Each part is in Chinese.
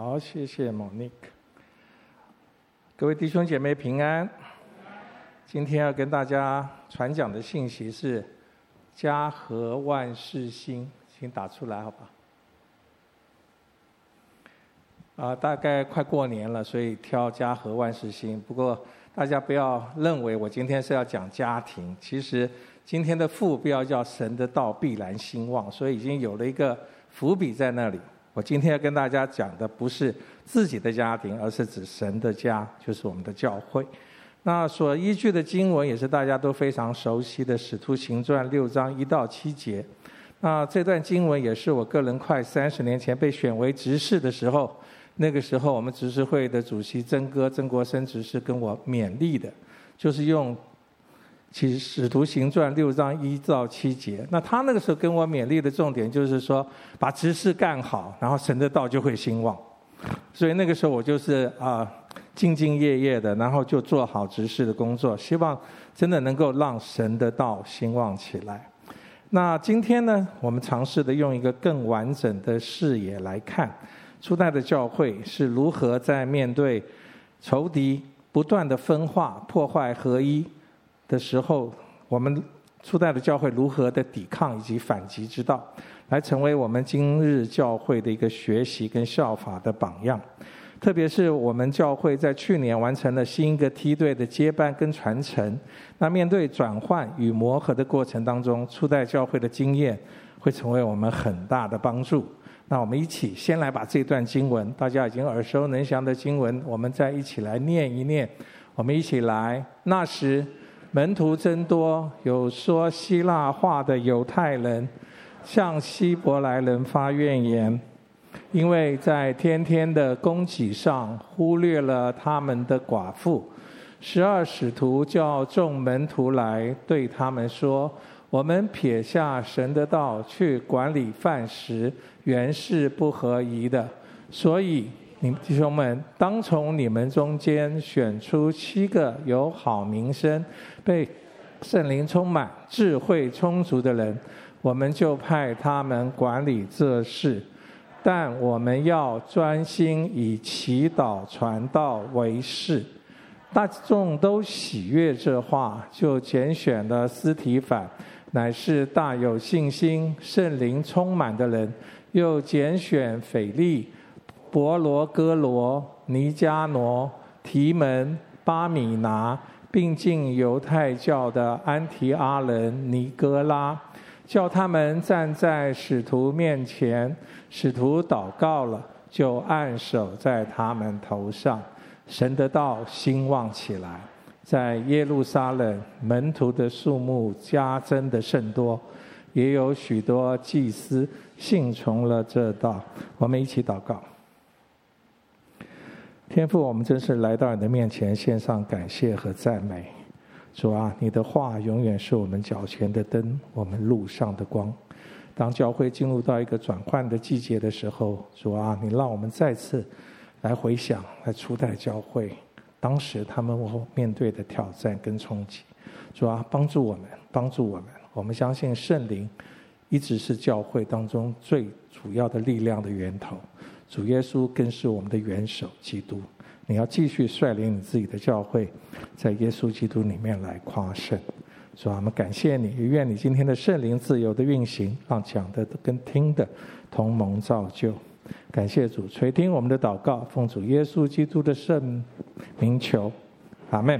好，谢谢 Monique。各位弟兄姐妹平安。今天要跟大家传讲的信息是“家和万事兴”，请打出来好吧？啊，大概快过年了，所以挑“家和万事兴”。不过大家不要认为我今天是要讲家庭，其实今天的副标叫“神的道必然兴旺”，所以已经有了一个伏笔在那里。我今天要跟大家讲的不是自己的家庭，而是指神的家，就是我们的教会。那所依据的经文也是大家都非常熟悉的《使徒行传》六章一到七节。那这段经文也是我个人快三十年前被选为执事的时候，那个时候我们执事会的主席曾哥曾国生执事跟我勉励的，就是用。其实《使徒行传》六章一到七节，那他那个时候跟我勉励的重点就是说，把执事干好，然后神的道就会兴旺。所以那个时候我就是啊，兢兢业业的，然后就做好执事的工作，希望真的能够让神的道兴旺起来。那今天呢，我们尝试的用一个更完整的视野来看，初代的教会是如何在面对仇敌不断的分化、破坏合一。的时候，我们初代的教会如何的抵抗以及反击之道，来成为我们今日教会的一个学习跟效法的榜样。特别是我们教会在去年完成了新一个梯队的接班跟传承，那面对转换与磨合的过程当中，初代教会的经验会成为我们很大的帮助。那我们一起先来把这段经文，大家已经耳熟能详的经文，我们再一起来念一念。我们一起来，那时。门徒增多，有说希腊话的犹太人向希伯来人发怨言，因为在天天的供给上忽略了他们的寡妇。十二使徒叫众门徒来对他们说：“我们撇下神的道去管理饭食，原是不合宜的。所以，弟兄们，当从你们中间选出七个有好名声。”被圣灵充满、智慧充足的人，我们就派他们管理这事。但我们要专心以祈祷传道为事。大众都喜悦这话，就拣选了斯提反，乃是大有信心、圣灵充满的人；又拣选腓利、伯罗哥罗、尼加挪、提门、巴米拿。并进犹太教的安提阿人尼哥拉，叫他们站在使徒面前。使徒祷告了，就按手在他们头上。神的道兴旺起来，在耶路撒冷门徒的数目加增的甚多，也有许多祭司信从了这道。我们一起祷告。天父，我们真是来到你的面前，献上感谢和赞美。主啊，你的话永远是我们脚前的灯，我们路上的光。当教会进入到一个转换的季节的时候，主啊，你让我们再次来回想，来初代教会当时他们面对的挑战跟冲击。主啊，帮助我们，帮助我们。我们相信圣灵一直是教会当中最主要的力量的源头。主耶稣更是我们的元首，基督。你要继续率领你自己的教会，在耶稣基督里面来夸胜。主啊，我们感谢你，愿你今天的圣灵自由的运行，让讲的跟听的同盟造就。感谢主垂听我们的祷告，奉主耶稣基督的圣名求，阿门。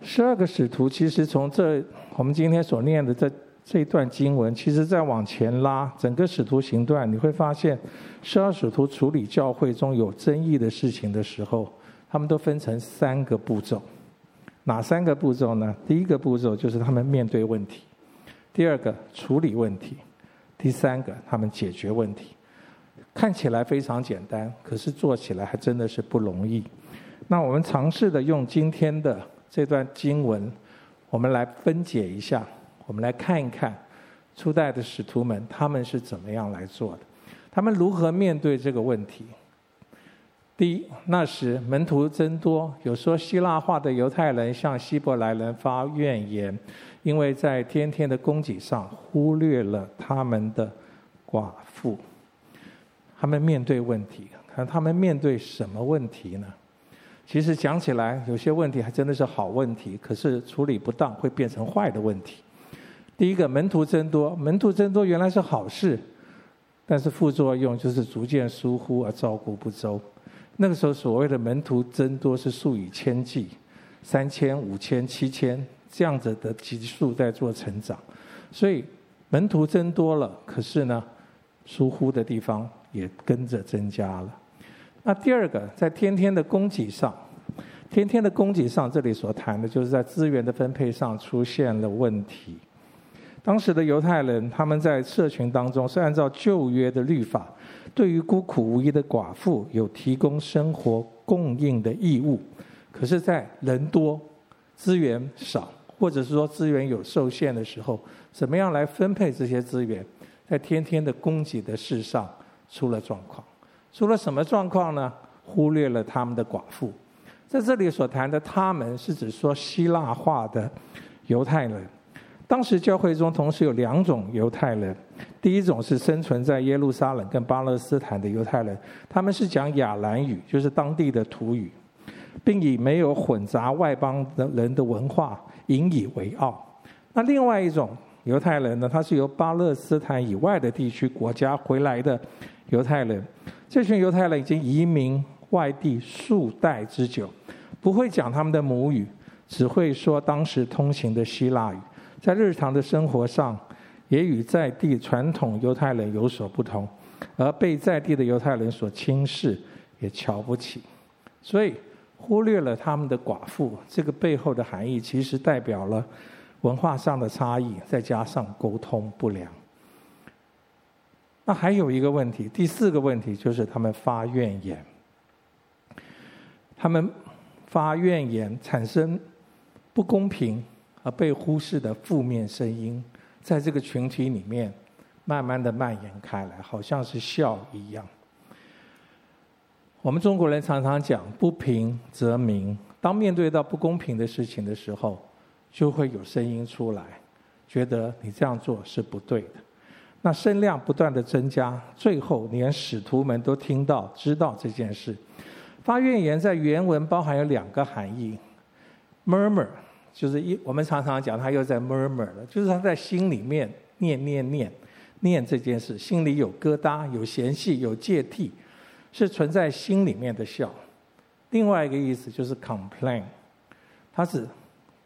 十二个使徒，其实从这我们今天所念的这。这一段经文，其实再往前拉，整个使徒行传，你会发现，十二使徒处理教会中有争议的事情的时候，他们都分成三个步骤。哪三个步骤呢？第一个步骤就是他们面对问题；第二个处理问题；第三个他们解决问题。看起来非常简单，可是做起来还真的是不容易。那我们尝试的用今天的这段经文，我们来分解一下。我们来看一看初代的使徒们，他们是怎么样来做的？他们如何面对这个问题？第一，那时门徒增多，有说希腊话的犹太人向希伯来人发怨言，因为在天天的供给上忽略了他们的寡妇。他们面对问题，看他们面对什么问题呢？其实讲起来，有些问题还真的是好问题，可是处理不当会变成坏的问题。第一个，门徒增多，门徒增多原来是好事，但是副作用就是逐渐疏忽而照顾不周。那个时候所谓的门徒增多是数以千计，三千、五千、七千这样子的级数在做成长，所以门徒增多了，可是呢，疏忽的地方也跟着增加了。那第二个，在天天的供给上，天天的供给上，这里所谈的就是在资源的分配上出现了问题。当时的犹太人，他们在社群当中是按照旧约的律法，对于孤苦无依的寡妇有提供生活供应的义务。可是，在人多、资源少，或者是说资源有受限的时候，怎么样来分配这些资源？在天天的供给的事上出了状况。出了什么状况呢？忽略了他们的寡妇。在这里所谈的“他们”，是指说希腊化的犹太人。当时教会中同时有两种犹太人，第一种是生存在耶路撒冷跟巴勒斯坦的犹太人，他们是讲亚兰语，就是当地的土语，并以没有混杂外邦的人的文化引以为傲。那另外一种犹太人呢，他是由巴勒斯坦以外的地区国家回来的犹太人，这群犹太人已经移民外地数代之久，不会讲他们的母语，只会说当时通行的希腊语。在日常的生活上，也与在地传统犹太人有所不同，而被在地的犹太人所轻视，也瞧不起，所以忽略了他们的寡妇。这个背后的含义，其实代表了文化上的差异，再加上沟通不良。那还有一个问题，第四个问题就是他们发怨言，他们发怨言，产生不公平。而被忽视的负面声音，在这个群体里面慢慢的蔓延开来，好像是笑一样。我们中国人常常讲“不平则鸣”，当面对到不公平的事情的时候，就会有声音出来，觉得你这样做是不对的。那声量不断的增加，最后连使徒们都听到、知道这件事。发怨言在原文包含有两个含义：murmur。就是一，我们常常讲他又在 murmur 了，就是他在心里面念念念念这件事，心里有疙瘩、有嫌隙、有芥蒂，是存在心里面的笑。另外一个意思就是 complain，他是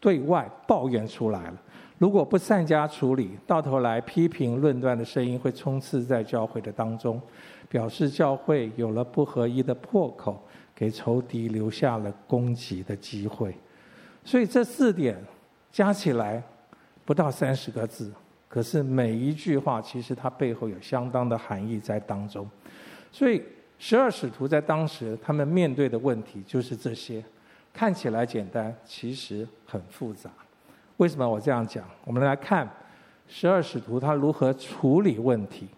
对外抱怨出来了。如果不善加处理，到头来批评论断的声音会充斥在教会的当中，表示教会有了不合一的破口，给仇敌留下了攻击的机会。所以这四点加起来不到三十个字，可是每一句话其实它背后有相当的含义在当中。所以十二使徒在当时他们面对的问题就是这些，看起来简单，其实很复杂。为什么我这样讲？我们来看十二使徒他如何处理问题。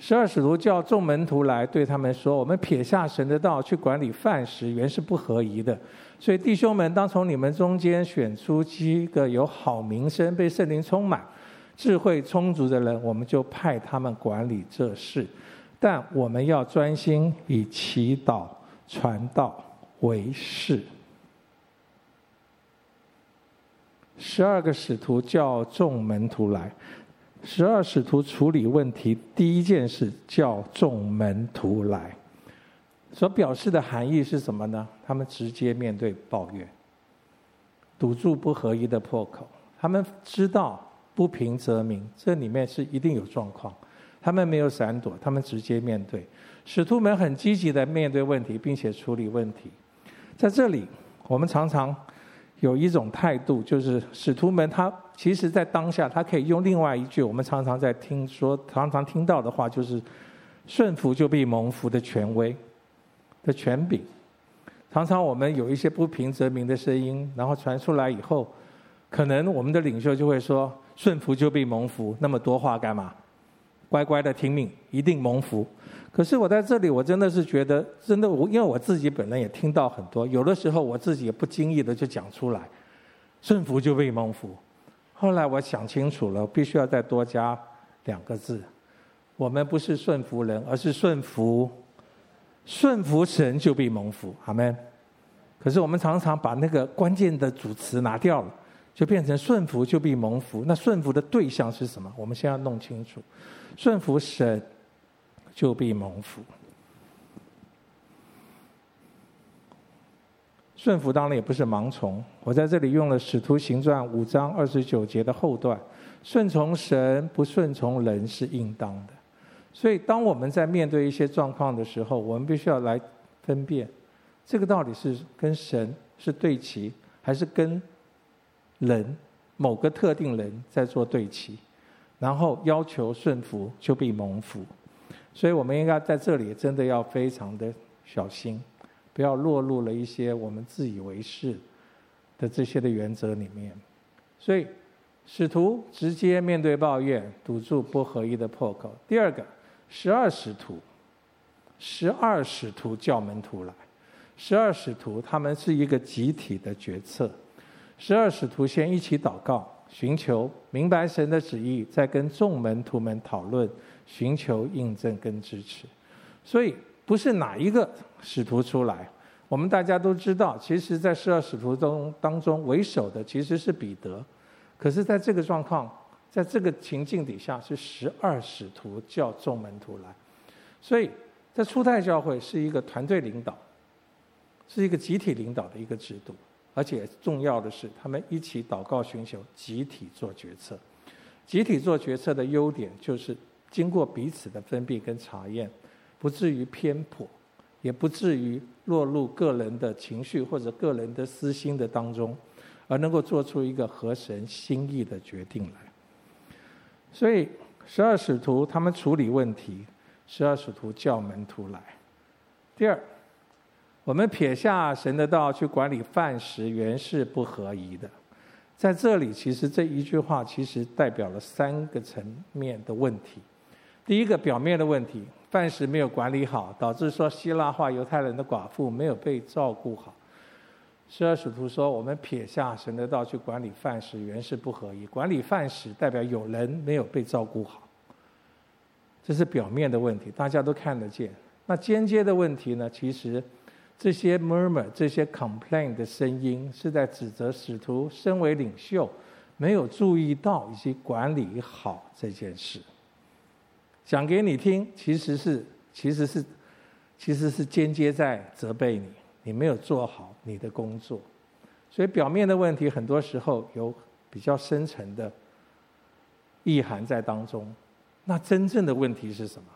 十二使徒叫众门徒来，对他们说：“我们撇下神的道去管理饭食，原是不合宜的。所以弟兄们，当从你们中间选出几个有好名声、被圣灵充满、智慧充足的人，我们就派他们管理这事。但我们要专心以祈祷、传道为事。”十二个使徒叫众门徒来。十二使徒处理问题，第一件事叫众门徒来，所表示的含义是什么呢？他们直接面对抱怨，堵住不合一的破口。他们知道不平则鸣，这里面是一定有状况。他们没有闪躲，他们直接面对。使徒们很积极的面对问题，并且处理问题。在这里，我们常常。有一种态度，就是使徒们他其实在当下，他可以用另外一句我们常常在听说、常常听到的话，就是“顺服就必蒙福”的权威的权柄。常常我们有一些不平则鸣的声音，然后传出来以后，可能我们的领袖就会说：“顺服就必蒙福。”那么多话干嘛？乖乖的听命，一定蒙福。可是我在这里，我真的是觉得，真的我因为我自己本人也听到很多，有的时候我自己也不经意的就讲出来，顺服就必蒙福。后来我想清楚了，必须要再多加两个字，我们不是顺服人，而是顺服顺服神，就必蒙福。阿门。可是我们常常把那个关键的主词拿掉了，就变成顺服就必蒙福。那顺服的对象是什么？我们先要弄清楚，顺服神就必蒙福。顺服当然也不是盲从。我在这里用了《使徒行传》五章二十九节的后段：“顺从神，不顺从人是应当的。”所以，当我们在面对一些状况的时候，我们必须要来分辨，这个到底是跟神是对齐，还是跟人某个特定人在做对齐，然后要求顺服就必蒙福。所以，我们应该在这里真的要非常的小心，不要落入了一些我们自以为是的这些的原则里面。所以，使徒直接面对抱怨，堵住不合一的破口。第二个。十二使徒，十二使徒叫门徒来。十二使徒他们是一个集体的决策。十二使徒先一起祷告，寻求明白神的旨意，再跟众门徒们讨论，寻求印证跟支持。所以不是哪一个使徒出来，我们大家都知道，其实，在十二使徒中当中为首的其实是彼得。可是，在这个状况。在这个情境底下，是十二使徒叫众门徒来，所以在初代教会是一个团队领导，是一个集体领导的一个制度，而且重要的是，他们一起祷告寻求，集体做决策。集体做决策的优点就是经过彼此的分辨跟查验，不至于偏颇，也不至于落入个人的情绪或者个人的私心的当中，而能够做出一个合神心意的决定来。所以，十二使徒他们处理问题，十二使徒叫门徒来。第二，我们撇下神的道去管理饭食，原是不合宜的。在这里，其实这一句话其实代表了三个层面的问题。第一个，表面的问题，饭食没有管理好，导致说希腊化犹太人的寡妇没有被照顾好。十二使徒说：“我们撇下神的道去管理饭食，原是不合宜。管理饭食代表有人没有被照顾好，这是表面的问题，大家都看得见。那间接的问题呢？其实这些 murmur、这些 complain 的声音，是在指责使徒身为领袖没有注意到以及管理好这件事。讲给你听，其实是其实是其实是间接在责备你。”你没有做好你的工作，所以表面的问题很多时候有比较深层的意涵在当中。那真正的问题是什么？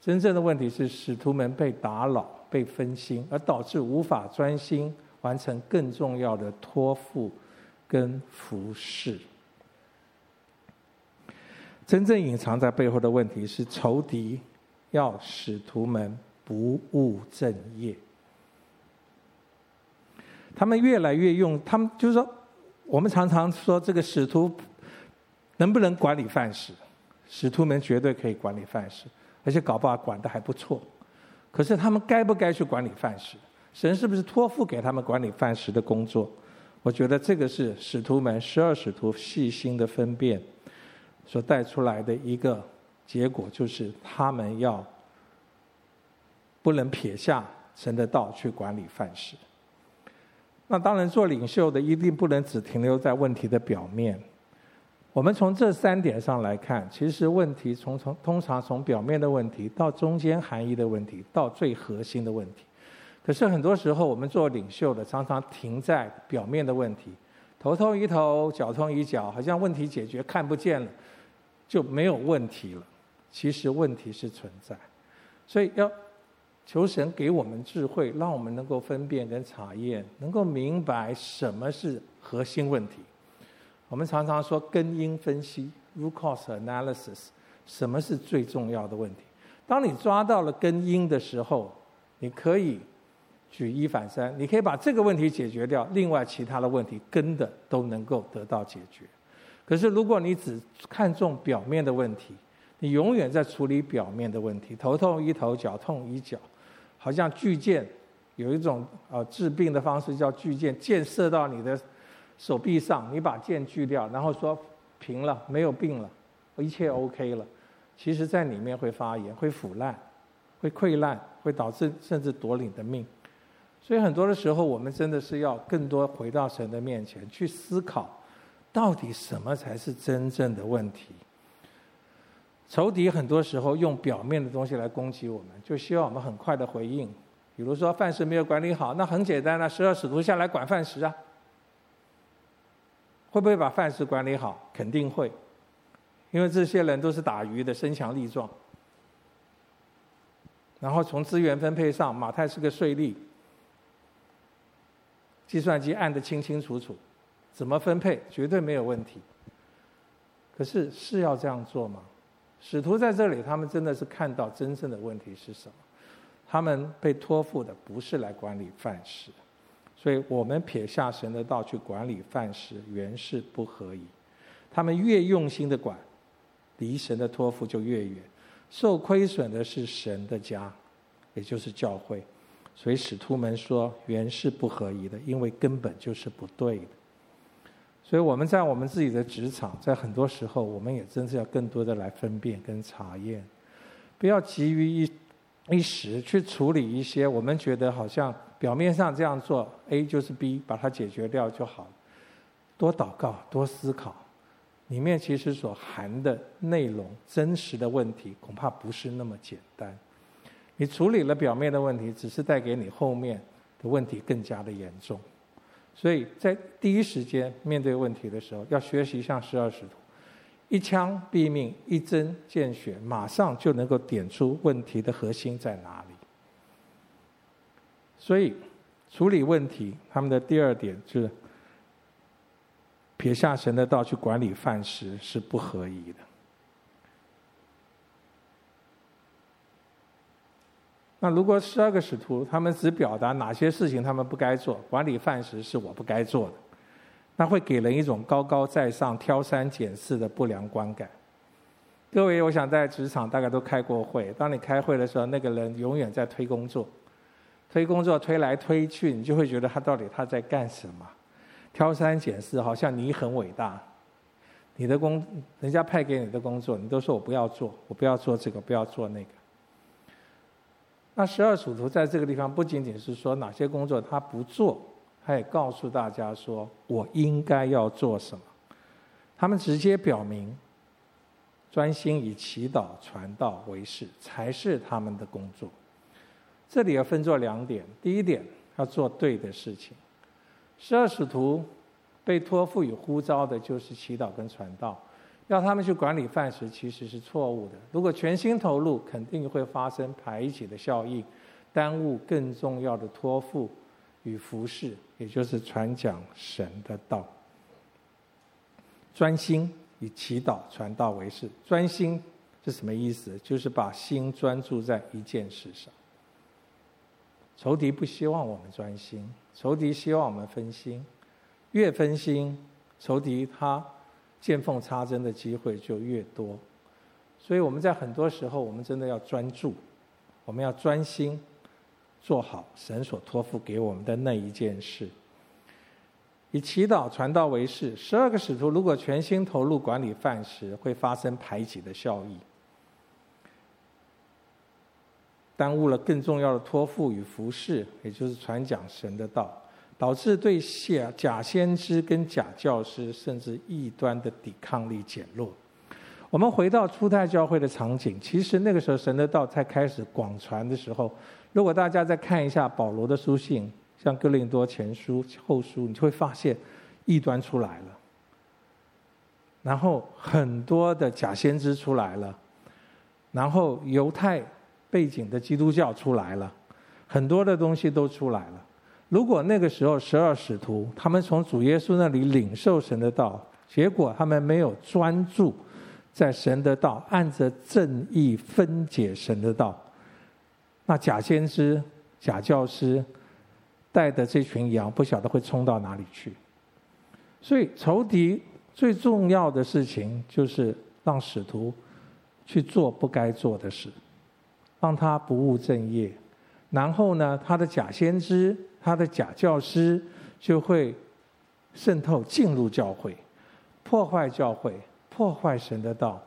真正的问题是使徒们被打扰、被分心，而导致无法专心完成更重要的托付跟服侍。真正隐藏在背后的问题是仇敌要使徒们不务正业。他们越来越用，他们就是说，我们常常说这个使徒能不能管理饭食？使徒们绝对可以管理饭食，而且搞不好管得还不错。可是他们该不该去管理饭食？神是不是托付给他们管理饭食的工作？我觉得这个是使徒们十二使徒细心的分辨所带出来的一个结果，就是他们要不能撇下神的道去管理范式。那当然，做领袖的一定不能只停留在问题的表面。我们从这三点上来看，其实问题从从通常从表面的问题到中间含义的问题，到最核心的问题。可是很多时候，我们做领袖的常常停在表面的问题，头痛医头，脚痛医脚，好像问题解决看不见了，就没有问题了。其实问题是存在，所以要。求神给我们智慧，让我们能够分辨跟查验，能够明白什么是核心问题。我们常常说根因分析 （root cause analysis），什么是最重要的问题？当你抓到了根因的时候，你可以举一反三，你可以把这个问题解决掉，另外其他的问题根的都能够得到解决。可是如果你只看重表面的问题，你永远在处理表面的问题，头痛医头，脚痛医脚。好像锯箭，有一种呃治病的方式叫锯箭，箭射到你的手臂上，你把箭锯掉，然后说平了，没有病了，一切 OK 了。其实在里面会发炎、会腐烂、会溃烂、会导致甚至夺你的命。所以很多的时候，我们真的是要更多回到神的面前去思考，到底什么才是真正的问题。仇敌很多时候用表面的东西来攻击我们，就希望我们很快的回应。比如说饭食没有管理好，那很简单了，十二使徒下来管饭食啊。会不会把饭食管理好？肯定会，因为这些人都是打鱼的，身强力壮。然后从资源分配上，马太是个税吏，计算机按得清清楚楚，怎么分配绝对没有问题。可是是要这样做吗？使徒在这里，他们真的是看到真正的问题是什么？他们被托付的不是来管理饭食，所以我们撇下神的道去管理饭食，原是不合宜。他们越用心的管，离神的托付就越远，受亏损的是神的家，也就是教会。所以使徒们说，原是不合宜的，因为根本就是不对的。所以我们在我们自己的职场，在很多时候，我们也真是要更多的来分辨跟查验，不要急于一一时去处理一些我们觉得好像表面上这样做，A 就是 B，把它解决掉就好。多祷告，多思考，里面其实所含的内容、真实的问题，恐怕不是那么简单。你处理了表面的问题，只是带给你后面的问题更加的严重。所以在第一时间面对问题的时候，要学习像十二使徒，一枪毙命，一针见血，马上就能够点出问题的核心在哪里。所以处理问题，他们的第二点就是撇下神的道去管理饭食是不合宜的。那如果十二个使徒，他们只表达哪些事情他们不该做，管理饭食是我不该做的，那会给人一种高高在上、挑三拣四的不良观感。各位，我想在职场大概都开过会，当你开会的时候，那个人永远在推工作，推工作推来推去，你就会觉得他到底他在干什么？挑三拣四，好像你很伟大，你的工，人家派给你的工作，你都说我不要做，我不要做这个，不要做那个。那十二使徒在这个地方不仅仅是说哪些工作他不做，他也告诉大家说我应该要做什么。他们直接表明，专心以祈祷传道为事才是他们的工作。这里要分作两点：第一点要做对的事情。十二使徒被托付与呼召的就是祈祷跟传道。要他们去管理饭食，其实是错误的。如果全心投入，肯定会发生排挤的效应，耽误更重要的托付与服侍，也就是传讲神的道。专心以祈祷传道为事，专心是什么意思？就是把心专注在一件事上。仇敌不希望我们专心，仇敌希望我们分心，越分心，仇敌他。见缝插针的机会就越多，所以我们在很多时候，我们真的要专注，我们要专心做好神所托付给我们的那一件事。以祈祷传道为事，十二个使徒如果全心投入管理饭食，会发生排挤的效益，耽误了更重要的托付与服侍，也就是传讲神的道。导致对假假先知跟假教师，甚至异端的抵抗力减弱。我们回到初代教会的场景，其实那个时候神的道才开始广传的时候，如果大家再看一下保罗的书信，像哥林多前书、后书，你就会发现异端出来了，然后很多的假先知出来了，然后犹太背景的基督教出来了，很多的东西都出来了。如果那个时候十二使徒他们从主耶稣那里领受神的道，结果他们没有专注在神的道，按着正义分解神的道，那假先知、假教师带的这群羊不晓得会冲到哪里去。所以仇敌最重要的事情就是让使徒去做不该做的事，让他不务正业，然后呢，他的假先知。他的假教师就会渗透进入教会，破坏教会，破坏神的道，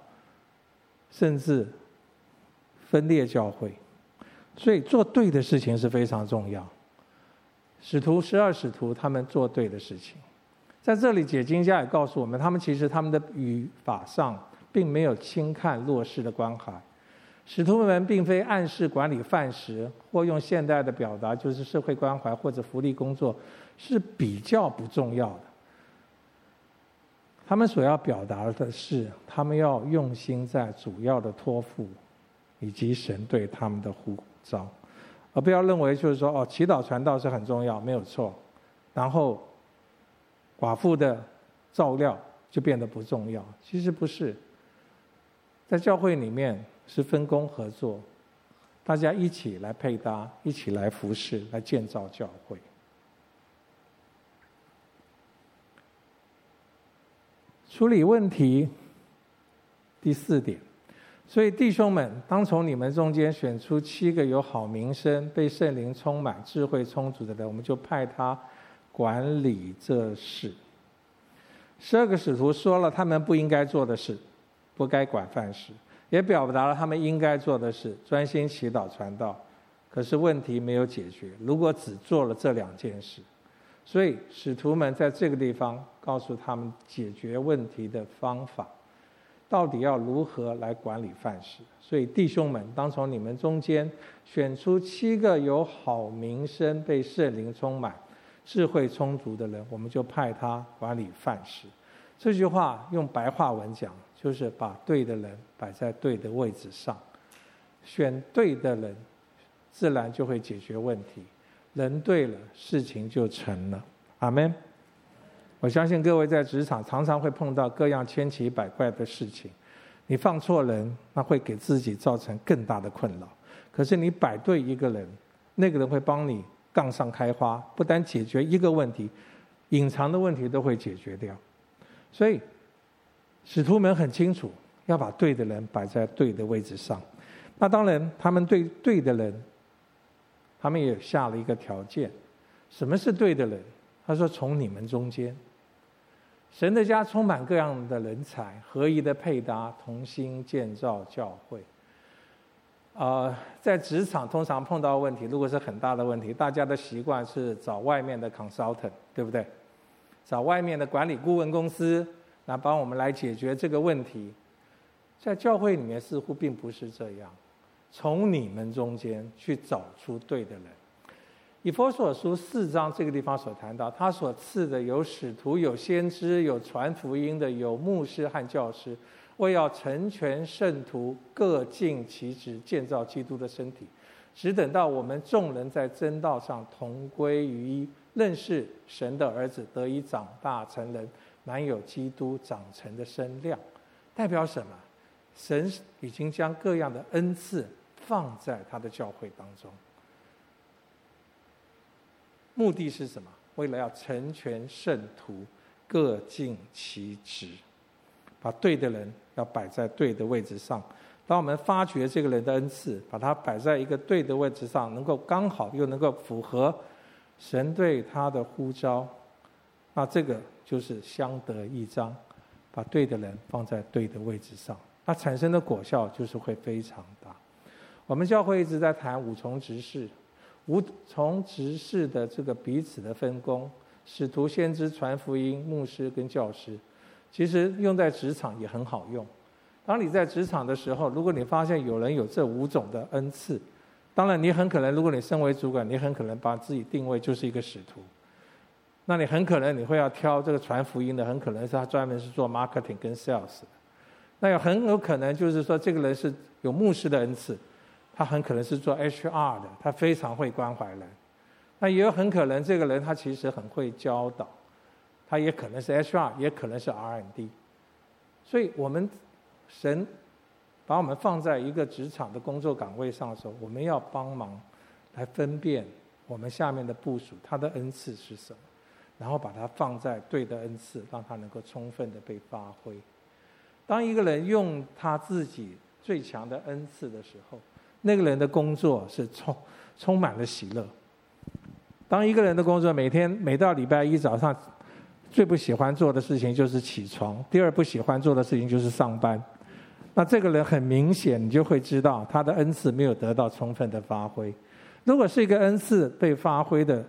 甚至分裂教会。所以做对的事情是非常重要。使徒十二使徒他们做对的事情，在这里解经家也告诉我们，他们其实他们的语法上并没有轻看弱势的关怀。使徒们并非暗示管理饭食，或用现代的表达就是社会关怀或者福利工作是比较不重要的。他们所要表达的是，他们要用心在主要的托付，以及神对他们的呼召。而不要认为就是说哦，祈祷传道是很重要，没有错。然后寡妇的照料就变得不重要，其实不是。在教会里面是分工合作，大家一起来配搭，一起来服侍，来建造教会。处理问题，第四点。所以弟兄们，当从你们中间选出七个有好名声、被圣灵充满、智慧充足的人，我们就派他管理这事。十二个使徒说了他们不应该做的事，不该管饭事，也表达了他们应该做的事，专心祈祷传道。可是问题没有解决。如果只做了这两件事，所以使徒们在这个地方告诉他们解决问题的方法。到底要如何来管理饭食？所以弟兄们，当从你们中间选出七个有好名声、被圣灵充满、智慧充足的人，我们就派他管理饭食。这句话用白话文讲，就是把对的人摆在对的位置上，选对的人，自然就会解决问题。人对了，事情就成了。阿门。我相信各位在职场常常会碰到各样千奇百怪的事情，你放错人，那会给自己造成更大的困扰。可是你摆对一个人，那个人会帮你杠上开花，不单解决一个问题，隐藏的问题都会解决掉。所以，使徒们很清楚要把对的人摆在对的位置上。那当然，他们对对的人，他们也下了一个条件：什么是对的人？他说：“从你们中间。”神的家充满各样的人才，合一的配搭，同心建造教会。呃，在职场通常碰到问题，如果是很大的问题，大家的习惯是找外面的 consultant，对不对？找外面的管理顾问公司来帮我们来解决这个问题。在教会里面似乎并不是这样，从你们中间去找出对的人。以弗所书四章这个地方所谈到，他所赐的有使徒、有先知、有传福音的、有牧师和教师，为要成全圣徒，各尽其职，建造基督的身体，只等到我们众人在真道上同归于一，认识神的儿子，得以长大成人，满有基督长成的身量。代表什么？神已经将各样的恩赐放在他的教会当中。目的是什么？为了要成全圣徒，各尽其职，把对的人要摆在对的位置上。当我们发掘这个人的恩赐，把他摆在一个对的位置上，能够刚好又能够符合神对他的呼召，那这个就是相得益彰。把对的人放在对的位置上，那产生的果效就是会非常大。我们教会一直在谈五重职事。五重执事的这个彼此的分工，使徒、先知、传福音、牧师跟教师，其实用在职场也很好用。当你在职场的时候，如果你发现有人有这五种的恩赐，当然你很可能，如果你身为主管，你很可能把自己定位就是一个使徒。那你很可能你会要挑这个传福音的，很可能是他专门是做 marketing 跟 sales 的。那有很有可能就是说，这个人是有牧师的恩赐。他很可能是做 HR 的，他非常会关怀人。那也有很可能这个人他其实很会教导，他也可能是 HR，也可能是 R&D。所以我们神把我们放在一个职场的工作岗位上的时候，我们要帮忙来分辨我们下面的部署他的恩赐是什么，然后把它放在对的恩赐，让他能够充分的被发挥。当一个人用他自己最强的恩赐的时候，那个人的工作是充充满了喜乐。当一个人的工作每天每到礼拜一早上，最不喜欢做的事情就是起床，第二不喜欢做的事情就是上班。那这个人很明显，你就会知道他的恩赐没有得到充分的发挥。如果是一个恩赐被发挥的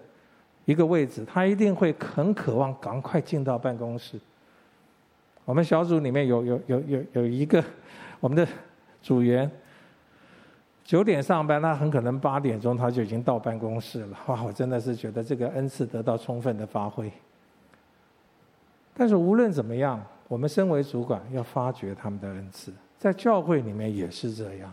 一个位置，他一定会很渴望赶快进到办公室。我们小组里面有有有有有一个我们的组员，九点上班，他很可能八点钟他就已经到办公室了。哇，我真的是觉得这个恩赐得到充分的发挥。但是无论怎么样，我们身为主管要发掘他们的恩赐，在教会里面也是这样，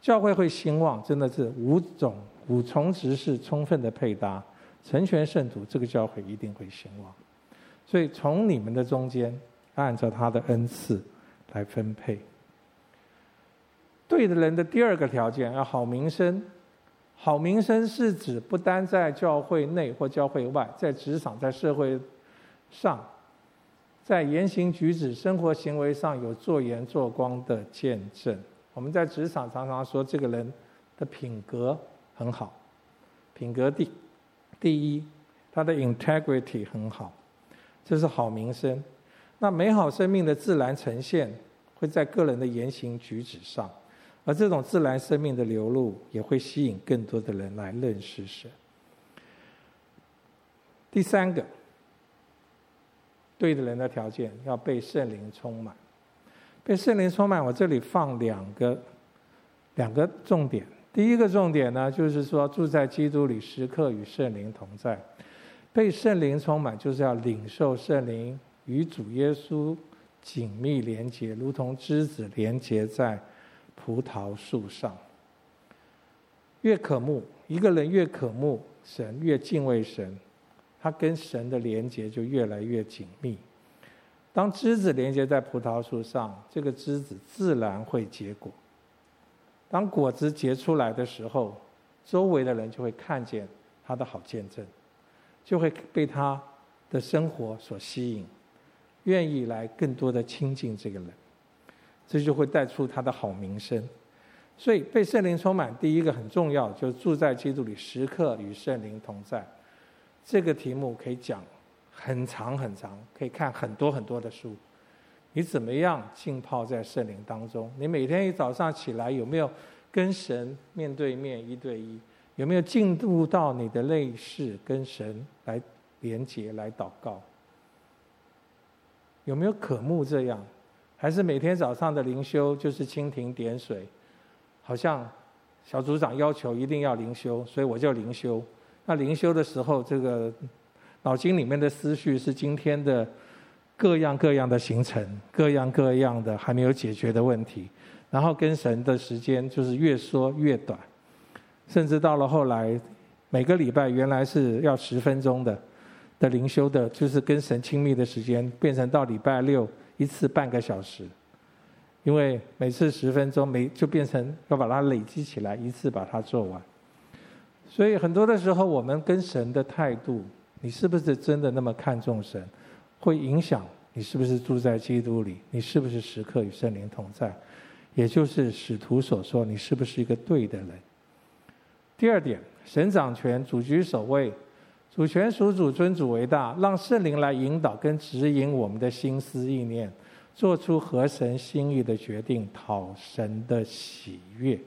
教会会兴旺，真的是五种五重职事充分的配搭，成全圣徒，这个教会一定会兴旺。所以从你们的中间。按照他的恩赐来分配。对的人的第二个条件要好名声。好名声是指不单在教会内或教会外，在职场、在社会上，在言行举止、生活行为上有做盐做光的见证。我们在职场常常说，这个人的品格很好，品格第第一，他的 integrity 很好，这是好名声。那美好生命的自然呈现，会在个人的言行举止上，而这种自然生命的流露，也会吸引更多的人来认识神。第三个，对的人的条件要被圣灵充满，被圣灵充满。我这里放两个两个重点。第一个重点呢，就是说住在基督里，时刻与圣灵同在。被圣灵充满，就是要领受圣灵。与主耶稣紧密连接，如同枝子连接在葡萄树上。越渴慕一个人，越渴慕神，越敬畏神，他跟神的连接就越来越紧密。当枝子连接在葡萄树上，这个枝子自然会结果。当果子结出来的时候，周围的人就会看见他的好见证，就会被他的生活所吸引。愿意来更多的亲近这个人，这就会带出他的好名声。所以被圣灵充满，第一个很重要，就是住在基督里，时刻与圣灵同在。这个题目可以讲很长很长，可以看很多很多的书。你怎么样浸泡在圣灵当中？你每天一早上起来有没有跟神面对面一对一？有没有进入到你的内室跟神来连接、来祷告？有没有渴慕这样？还是每天早上的灵修就是蜻蜓点水？好像小组长要求一定要灵修，所以我就灵修。那灵修的时候，这个脑筋里面的思绪是今天的各样各样的行程，各样各样的还没有解决的问题。然后跟神的时间就是越说越短，甚至到了后来，每个礼拜原来是要十分钟的。的灵修的，就是跟神亲密的时间，变成到礼拜六一次半个小时，因为每次十分钟，每就变成要把它累积起来，一次把它做完。所以很多的时候，我们跟神的态度，你是不是真的那么看重神，会影响你是不是住在基督里，你是不是时刻与圣灵同在，也就是使徒所说，你是不是一个对的人。第二点，神掌权，主居首位。主权属主，尊主为大，让圣灵来引导跟指引我们的心思意念，做出合神心意的决定，讨神的喜悦。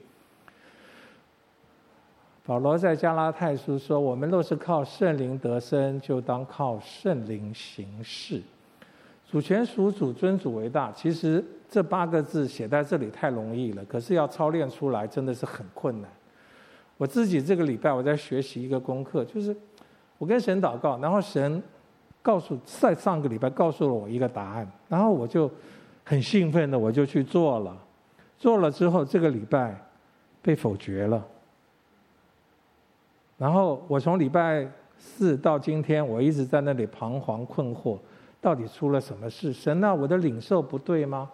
保罗在加拉太书说：“我们若是靠圣灵得生，就当靠圣灵行事。”主权属主，尊主为大。其实这八个字写在这里太容易了，可是要操练出来真的是很困难。我自己这个礼拜我在学习一个功课，就是。我跟神祷告，然后神告诉在上个礼拜告诉了我一个答案，然后我就很兴奋的我就去做了，做了之后这个礼拜被否决了，然后我从礼拜四到今天我一直在那里彷徨困惑，到底出了什么事？神啊，我的领受不对吗？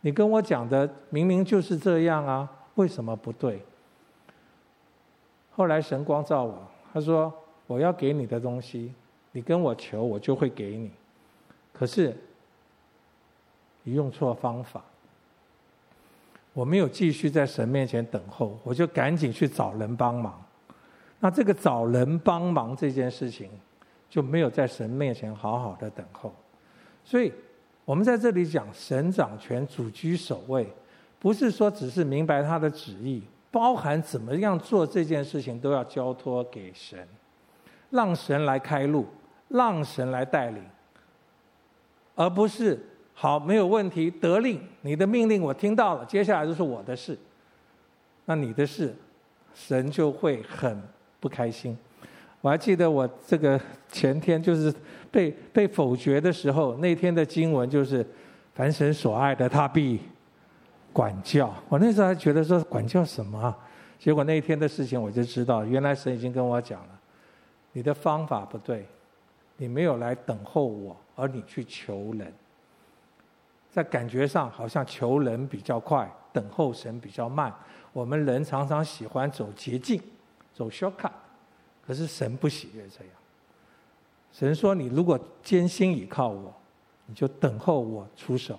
你跟我讲的明明就是这样啊，为什么不对？后来神光照我，他说。我要给你的东西，你跟我求，我就会给你。可是你用错方法，我没有继续在神面前等候，我就赶紧去找人帮忙。那这个找人帮忙这件事情，就没有在神面前好好的等候。所以，我们在这里讲神掌权，主居首位，不是说只是明白他的旨意，包含怎么样做这件事情都要交托给神，让神来开路，让神来带领，而不是好，没有问题，得令，你的命令我听到了，接下来就是我的事，那你的事，神就会很不开心。我还记得我这个前天就是被被否决的时候，那天的经文就是“凡神所爱的，他必管教”。我那时候还觉得说管教什么？结果那一天的事情，我就知道，原来神已经跟我讲了：你的方法不对，你没有来等候我，而你去求人。在感觉上好像求人比较快，等候神比较慢。我们人常常喜欢走捷径，走 shortcut。可是神不喜悦这样。神说：“你如果坚心倚靠我，你就等候我出手。”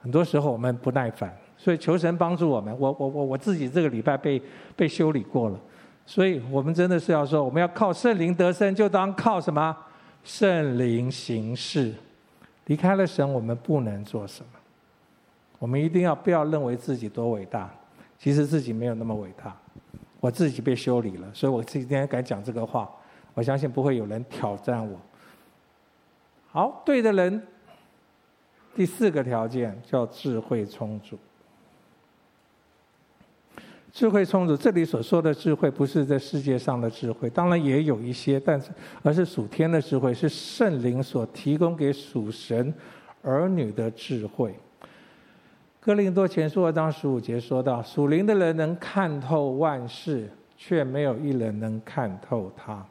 很多时候我们不耐烦，所以求神帮助我们。我我我我自己这个礼拜被被修理过了，所以我们真的是要说，我们要靠圣灵得胜，就当靠什么？圣灵行事。离开了神，我们不能做什么。我们一定要不要认为自己多伟大，其实自己没有那么伟大。我自己被修理了，所以我今天敢讲这个话。我相信不会有人挑战我。好，对的人，第四个条件叫智慧充足。智慧充足，这里所说的智慧，不是在世界上的智慧，当然也有一些，但是而是属天的智慧，是圣灵所提供给属神儿女的智慧。哥林多前书二章十五节说到：“属灵的人能看透万事，却没有一人能看透他。”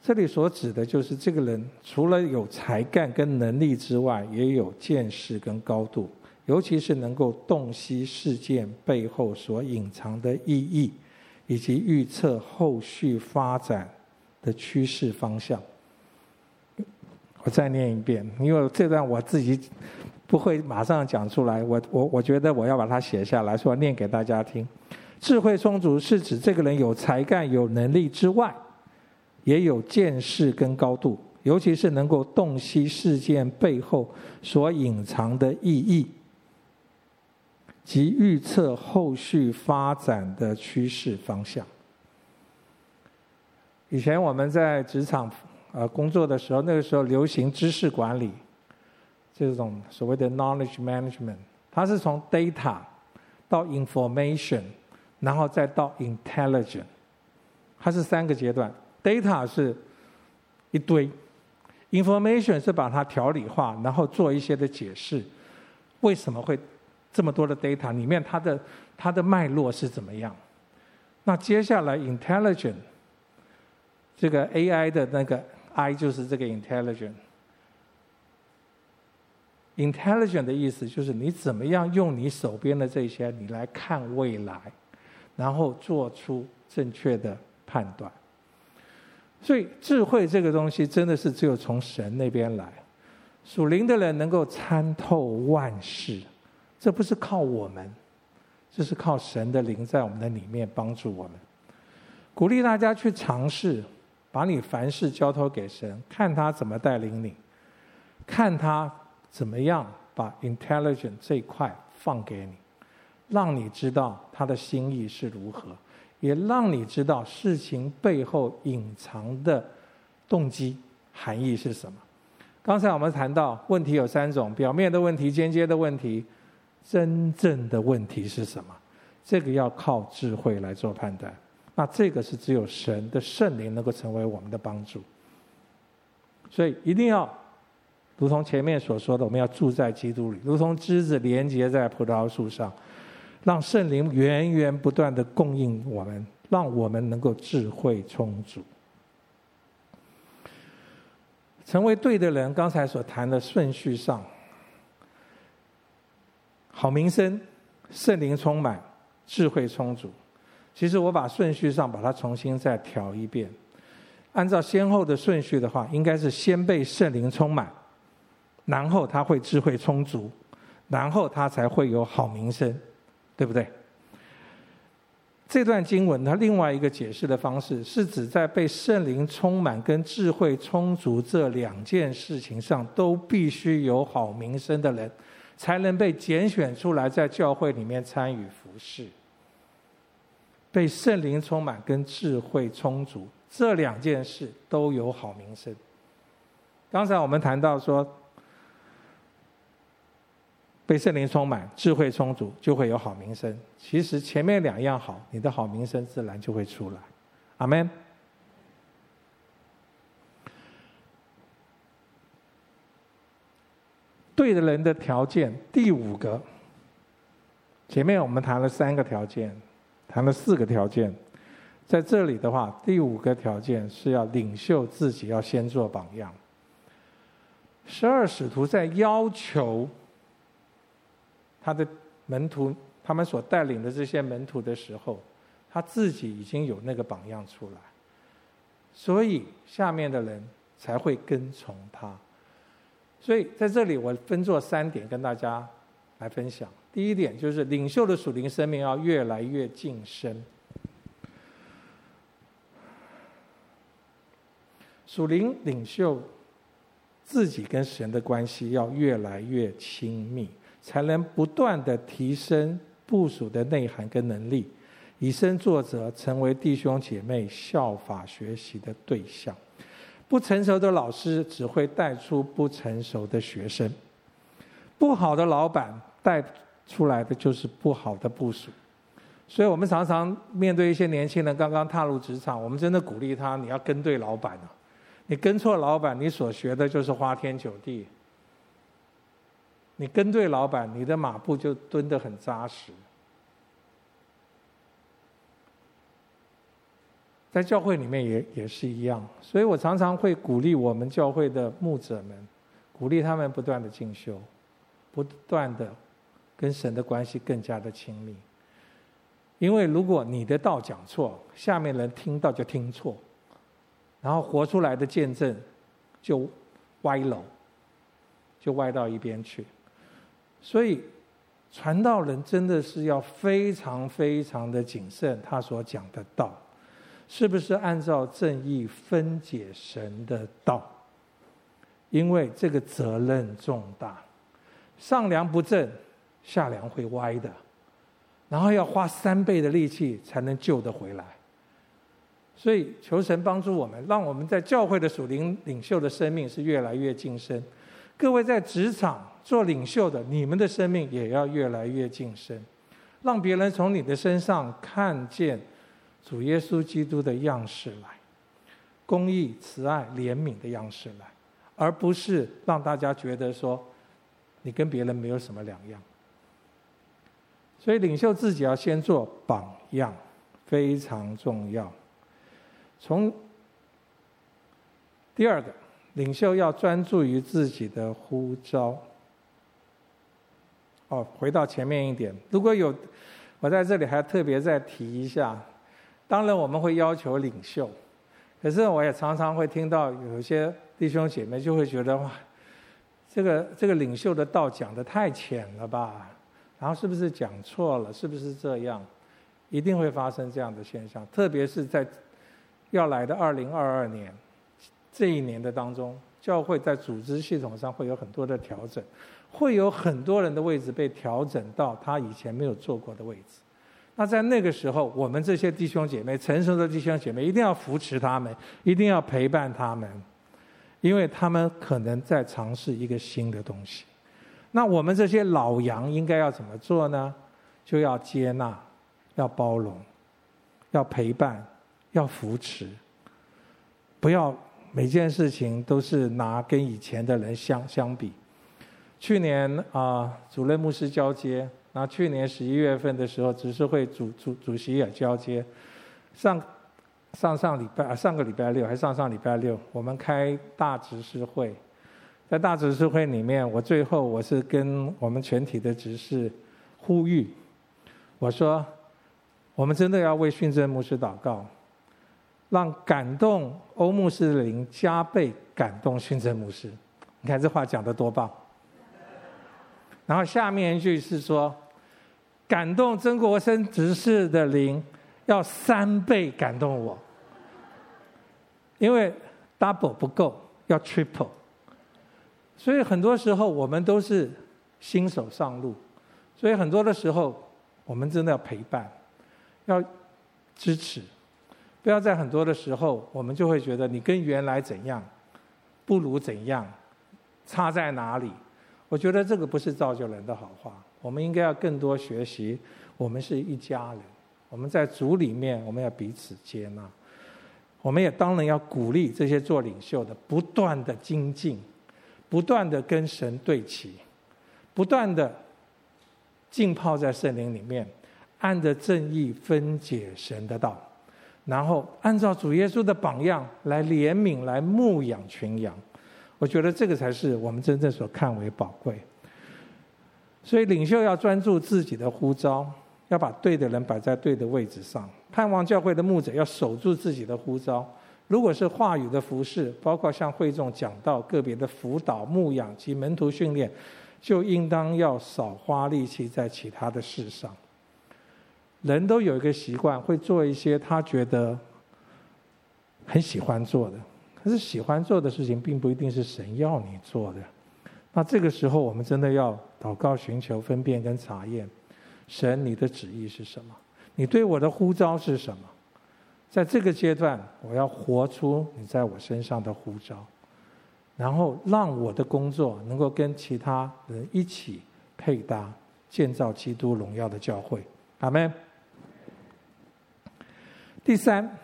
这里所指的就是这个人，除了有才干跟能力之外，也有见识跟高度，尤其是能够洞悉事件背后所隐藏的意义，以及预测后续发展的趋势方向。我再念一遍，因为这段我自己。不会马上讲出来，我我我觉得我要把它写下来，说念给大家听。智慧充足是指这个人有才干、有能力之外，也有见识跟高度，尤其是能够洞悉事件背后所隐藏的意义，及预测后续发展的趋势方向。以前我们在职场呃工作的时候，那个时候流行知识管理。这种所谓的 knowledge management，它是从 data 到 information，然后再到 intelligent，它是三个阶段。data 是一堆，information 是把它条理化，然后做一些的解释，为什么会这么多的 data？里面它的它的脉络是怎么样？那接下来 intelligent，这个 AI 的那个 I 就是这个 intelligent。Intelligent 的意思就是你怎么样用你手边的这些，你来看未来，然后做出正确的判断。所以智慧这个东西真的是只有从神那边来。属灵的人能够参透万事，这不是靠我们，这是靠神的灵在我们的里面帮助我们。鼓励大家去尝试，把你凡事交托给神，看他怎么带领你，看他。怎么样把 intelligent 这一块放给你，让你知道他的心意是如何，也让你知道事情背后隐藏的动机含义是什么。刚才我们谈到问题有三种：表面的问题、间接的问题，真正的问题是什么？这个要靠智慧来做判断。那这个是只有神的圣灵能够成为我们的帮助。所以一定要。如同前面所说的，我们要住在基督里，如同枝子连接在葡萄树上，让圣灵源源不断的供应我们，让我们能够智慧充足，成为对的人。刚才所谈的顺序上，好名声、圣灵充满、智慧充足。其实我把顺序上把它重新再调一遍，按照先后的顺序的话，应该是先被圣灵充满。然后他会智慧充足，然后他才会有好名声，对不对？这段经文它另外一个解释的方式，是指在被圣灵充满跟智慧充足这两件事情上，都必须有好名声的人，才能被拣选出来，在教会里面参与服事。被圣灵充满跟智慧充足，这两件事都有好名声。刚才我们谈到说，被圣灵充满、智慧充足，就会有好名声。其实前面两样好，你的好名声自然就会出来。阿门。对的人的条件，第五个。前面我们谈了三个条件。谈了四个条件，在这里的话，第五个条件是要领袖自己要先做榜样。十二使徒在要求他的门徒，他们所带领的这些门徒的时候，他自己已经有那个榜样出来，所以下面的人才会跟从他。所以在这里，我分作三点跟大家来分享。第一点就是领袖的属灵生命要越来越晋升，属灵领袖自己跟神的关系要越来越亲密，才能不断的提升部署的内涵跟能力，以身作则，成为弟兄姐妹效法学习的对象。不成熟的老师只会带出不成熟的学生，不好的老板带。出来的就是不好的部署，所以我们常常面对一些年轻人刚刚踏入职场，我们真的鼓励他：你要跟对老板啊！你跟错老板，你所学的就是花天酒地；你跟对老板，你的马步就蹲得很扎实。在教会里面也也是一样，所以我常常会鼓励我们教会的牧者们，鼓励他们不断的进修，不断的。跟神的关系更加的亲密，因为如果你的道讲错，下面人听到就听错，然后活出来的见证就歪楼，就歪到一边去。所以传道人真的是要非常非常的谨慎，他所讲的道是不是按照正义分解神的道？因为这个责任重大，上梁不正。下梁会歪的，然后要花三倍的力气才能救得回来。所以求神帮助我们，让我们在教会的属灵领袖的生命是越来越晋升。各位在职场做领袖的，你们的生命也要越来越晋升，让别人从你的身上看见主耶稣基督的样式来，公义、慈爱、怜悯的样式来，而不是让大家觉得说你跟别人没有什么两样。所以，领袖自己要先做榜样，非常重要。从第二个，领袖要专注于自己的呼召。哦，回到前面一点，如果有，我在这里还特别再提一下。当然，我们会要求领袖，可是我也常常会听到有些弟兄姐妹就会觉得哇，这个这个领袖的道讲得太浅了吧？然后是不是讲错了？是不是这样？一定会发生这样的现象，特别是在要来的二零二二年这一年的当中，教会在组织系统上会有很多的调整，会有很多人的位置被调整到他以前没有坐过的位置。那在那个时候，我们这些弟兄姐妹，成熟的弟兄姐妹，一定要扶持他们，一定要陪伴他们，因为他们可能在尝试一个新的东西。那我们这些老羊应该要怎么做呢？就要接纳，要包容，要陪伴，要扶持，不要每件事情都是拿跟以前的人相相比。去年啊、主任牧师交接，那去年十一月份的时候，执事会主主主席也交接。上上上礼拜啊，上个礼拜六还上上礼拜六，我们开大执事会。在大执事会里面，我最后我是跟我们全体的执事呼吁，我说，我们真的要为训正牧师祷告，让感动欧牧师的灵加倍感动训正牧师。你看这话讲得多棒！然后下面一句是说，感动曾国生执事的灵要三倍感动我，因为 double 不够，要 triple。所以很多时候我们都是新手上路，所以很多的时候，我们真的要陪伴，要支持，不要在很多的时候，我们就会觉得你跟原来怎样，不如怎样，差在哪里？我觉得这个不是造就人的好话。我们应该要更多学习，我们是一家人，我们在主里面，我们要彼此接纳。我们也当然要鼓励这些做领袖的，不断的精进，不断的跟神对齐，不断的浸泡在圣灵里面，按着正义分解神的道，然后按照主耶稣的榜样来怜悯、来牧养群羊。我觉得这个才是我们真正所看为宝贵。所以领袖要专注自己的呼召。要把对的人摆在对的位置上，盼望教会的牧者要守住自己的呼召。如果是话语的服饰，包括像会众讲道、个别的辅导、牧养及门徒训练，就应当要少花力气在其他的事上。人都有一个习惯，会做一些他觉得很喜欢做的，可是喜欢做的事情，并不一定是神要你做的。那这个时候，我们真的要祷告、寻求、分辨跟查验。神，你的旨意是什么？你对我的呼召是什么？在这个阶段，我要活出你在我身上的呼召，然后让我的工作能够跟其他人一起配搭，建造基督荣耀的教会。阿门。第三，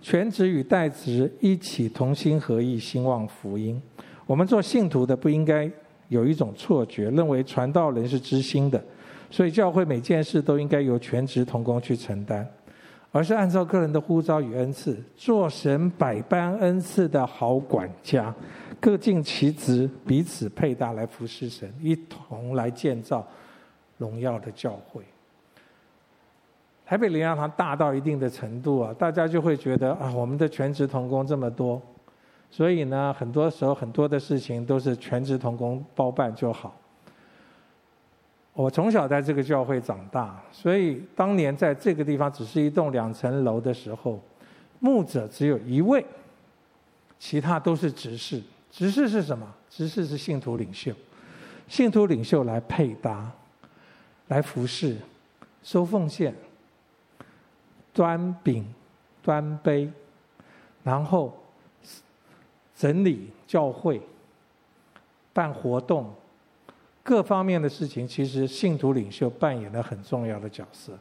全职与代职一起同心合意兴旺福音。我们做信徒的不应该有一种错觉，认为传道人是知心的。所以，教会每件事都应该由全职同工去承担，而是按照个人的呼召与恩赐，做神百般恩赐的好管家，各尽其职，彼此配搭来服侍神，一同来建造荣耀的教会。台北灵粮堂大到一定的程度啊，大家就会觉得啊，我们的全职同工这么多，所以呢，很多时候很多的事情都是全职同工包办就好。我从小在这个教会长大，所以当年在这个地方只是一栋两层楼的时候，牧者只有一位，其他都是执事。执事是什么？执事是信徒领袖，信徒领袖来配搭，来服侍，收奉献，端饼、端杯，然后整理教会，办活动。各方面的事情，其实信徒领袖扮演了很重要的角色。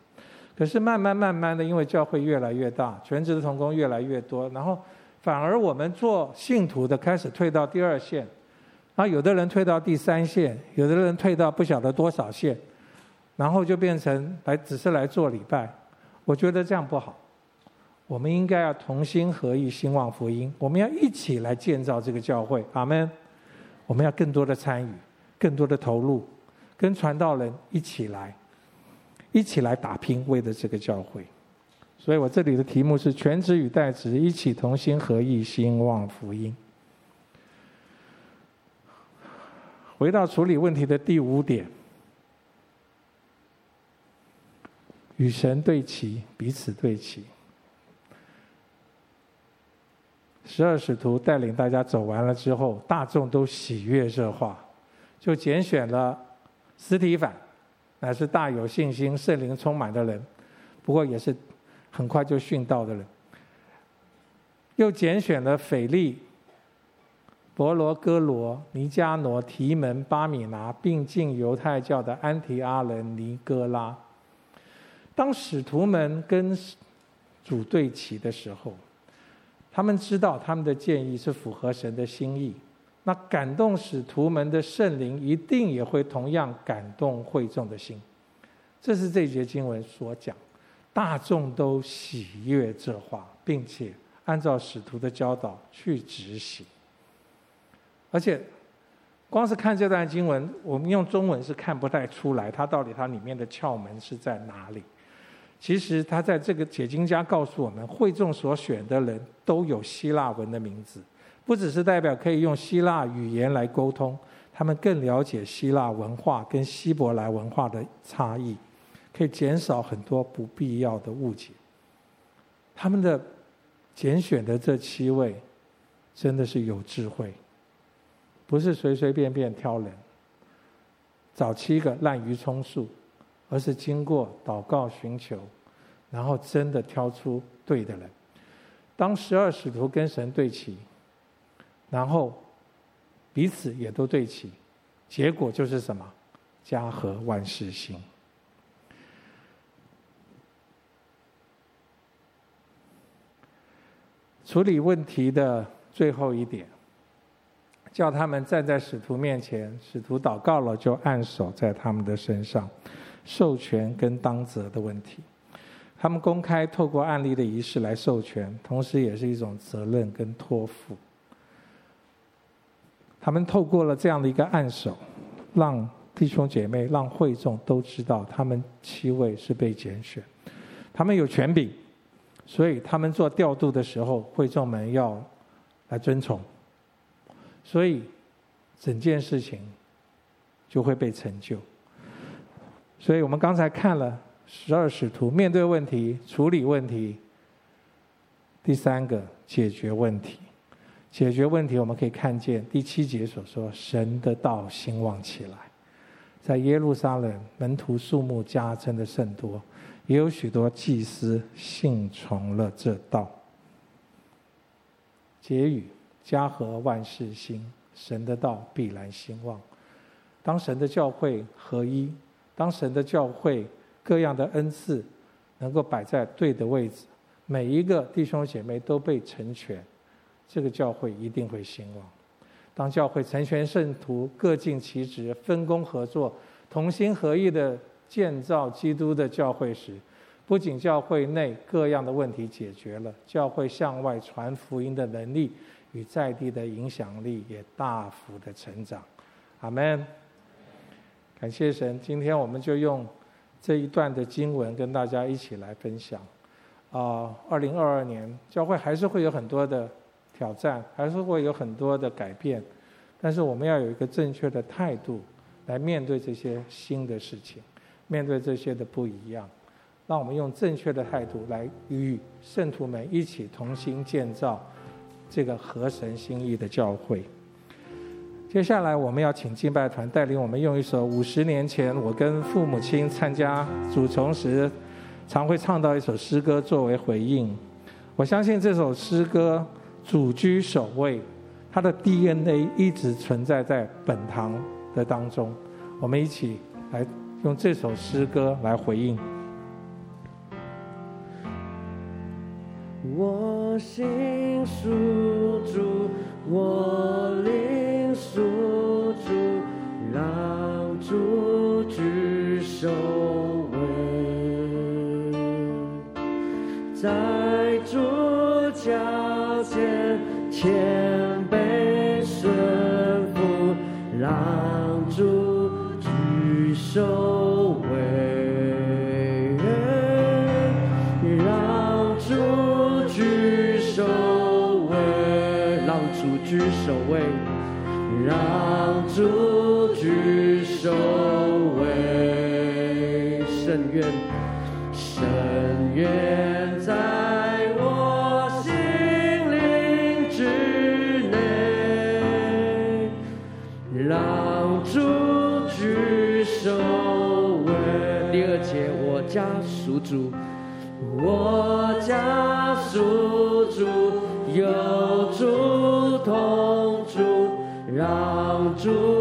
可是慢慢慢慢的，因为教会越来越大，全职的同工越来越多，然后反而我们做信徒的开始退到第二线，然后有的人退到第三线，有的人退到不晓得多少线，然后就变成来只是来做礼拜。我觉得这样不好。我们应该要同心合意兴旺福音，我们要一起来建造这个教会。阿门。我们要更多的参与。更多的投入，跟传道人一起来，一起来打拼，为了这个教会。所以我这里的题目是全职与代职一起同心合意兴旺福音。回到处理问题的第五点，与神对齐，彼此对齐。十二使徒带领大家走完了之后，大众都喜悦这话。就拣选了司提反，乃是大有信心、圣灵充满的人，不过也是很快就殉道的人。又拣选了腓利、伯罗哥罗、尼加罗、提门、巴米拿，并进犹太教的安提阿人尼哥拉。当使徒们跟主对齐的时候，他们知道他们的建议是符合神的心意。那感动使徒们的圣灵一定也会同样感动会众的心，这是这节经文所讲。大众都喜悦这话，并且按照使徒的教导去执行。而且，光是看这段经文，我们用中文是看不太出来，它到底它里面的窍门是在哪里。其实，他在这个解经家告诉我们，会众所选的人都有希腊文的名字。不只是代表可以用希腊语言来沟通，他们更了解希腊文化跟希伯来文化的差异，可以减少很多不必要的误解。他们的拣选的这七位，真的是有智慧，不是随随便便挑人。找七个滥竽充数，而是经过祷告寻求，然后真的挑出对的人。当十二使徒跟神对齐，然后彼此也都对齐，结果就是什么？家和万事兴。处理问题的最后一点，叫他们站在使徒面前，使徒祷告了，就按手在他们的身上，授权跟当责的问题。他们公开透过案例的仪式来授权，同时也是一种责任跟托付。他们透过了这样的一个按手，让弟兄姐妹、让会众都知道，他们七位是被拣选，他们有权柄。所以他们做调度的时候，会众们要来遵从，所以整件事情就会被成就。所以我们刚才看了十二使徒面对问题、处理问题，第三个解决问题。解决问题，我们可以看见第七节所说：“神的道兴旺起来，在耶路撒冷门徒数目加增的甚多。”也有许多祭司信从了这道。结语：家和万事兴，神的道必然兴旺。当神的教会合一，当神的教会各样的恩赐能够摆在对的位置，每一个弟兄姐妹都被成全，这个教会一定会兴旺。当教会成全圣徒，各尽其职，分工合作，同心合意的。建造基督的教会时，不仅教会内各样的问题解决了，教会向外传福音的能力与在地的影响力也大幅的成长。阿门。感谢神，今天我们就用这一段的经文跟大家一起来分享。啊，二零二二年教会还是会有很多的挑战，还是会有很多的改变，但是我们要有一个正确的态度来面对这些新的事情。面对这些的不一样，让我们用正确的态度来与圣徒们一起同心建造这个合神心意的教会。接下来，我们要请敬拜团带领我们用一首五十年前我跟父母亲参加主崇时常会唱到一首诗歌作为回应。我相信这首诗歌主居首位，它的 DNA 一直存在在本堂的当中。我们一起来。用这首诗歌来回应。我我心属主，我灵属主，让主居首位，在主脚前谦卑顺服，让主居主。居首位，让主居首位，圣愿，圣愿在我心灵之内，让主居首位。第二节，我家属主，我家属主。有同住，让主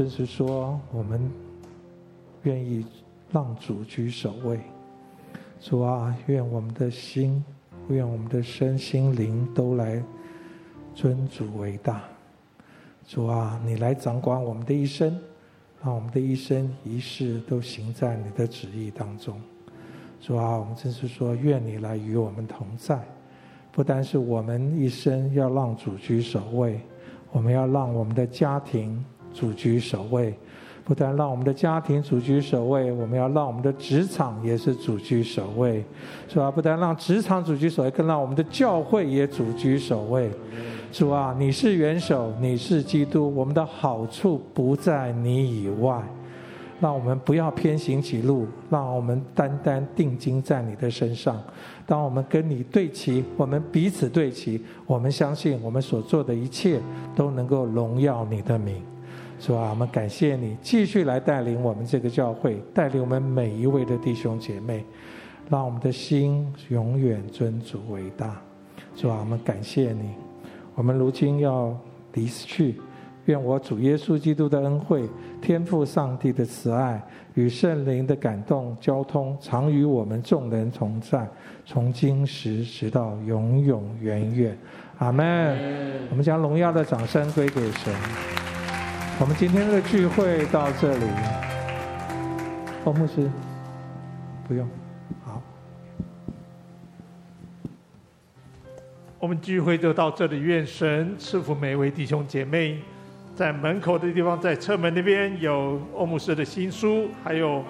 前，我们真是说，我们愿意让主居首位。主啊，愿我们的心，愿我们的身心灵都来尊主为大。主啊，你来掌管我们的一生，让我们的一生一世都行在你的旨意当中。主啊，我们真是说，愿你来与我们同在。不单是我们一生要让主居首位，我们要让我们的家庭主居首位。不但让我们的家庭主居首位，我们要让我们的职场也是主居首位，是吧？不但让职场主居首位，更让我们的教会也主居首位。主啊，你是元首，你是基督，我们的好处不在你以外。让我们不要偏行歧路，让我们单单定睛在你的身上。当我们跟你对齐，我们彼此对齐，我们相信我们所做的一切都能够荣耀你的名。主啊，我们感谢你继续来带领我们这个教会，带领我们每一位的弟兄姐妹，让我们的心永远尊主为大。主啊，我们感谢你。我们如今要离去，愿我主耶稣基督的恩惠、天赋上帝的慈爱与圣灵的感动交通，常与我们众人同在，从今时直到永永远远。阿门。我们将荣耀的掌声归给神。我们今天的聚会到这里，欧牧师，不用，好。我们聚会就到这里，愿神赐福每位弟兄姐妹。在门口的地方，在侧门那边有欧牧师的新书，还有。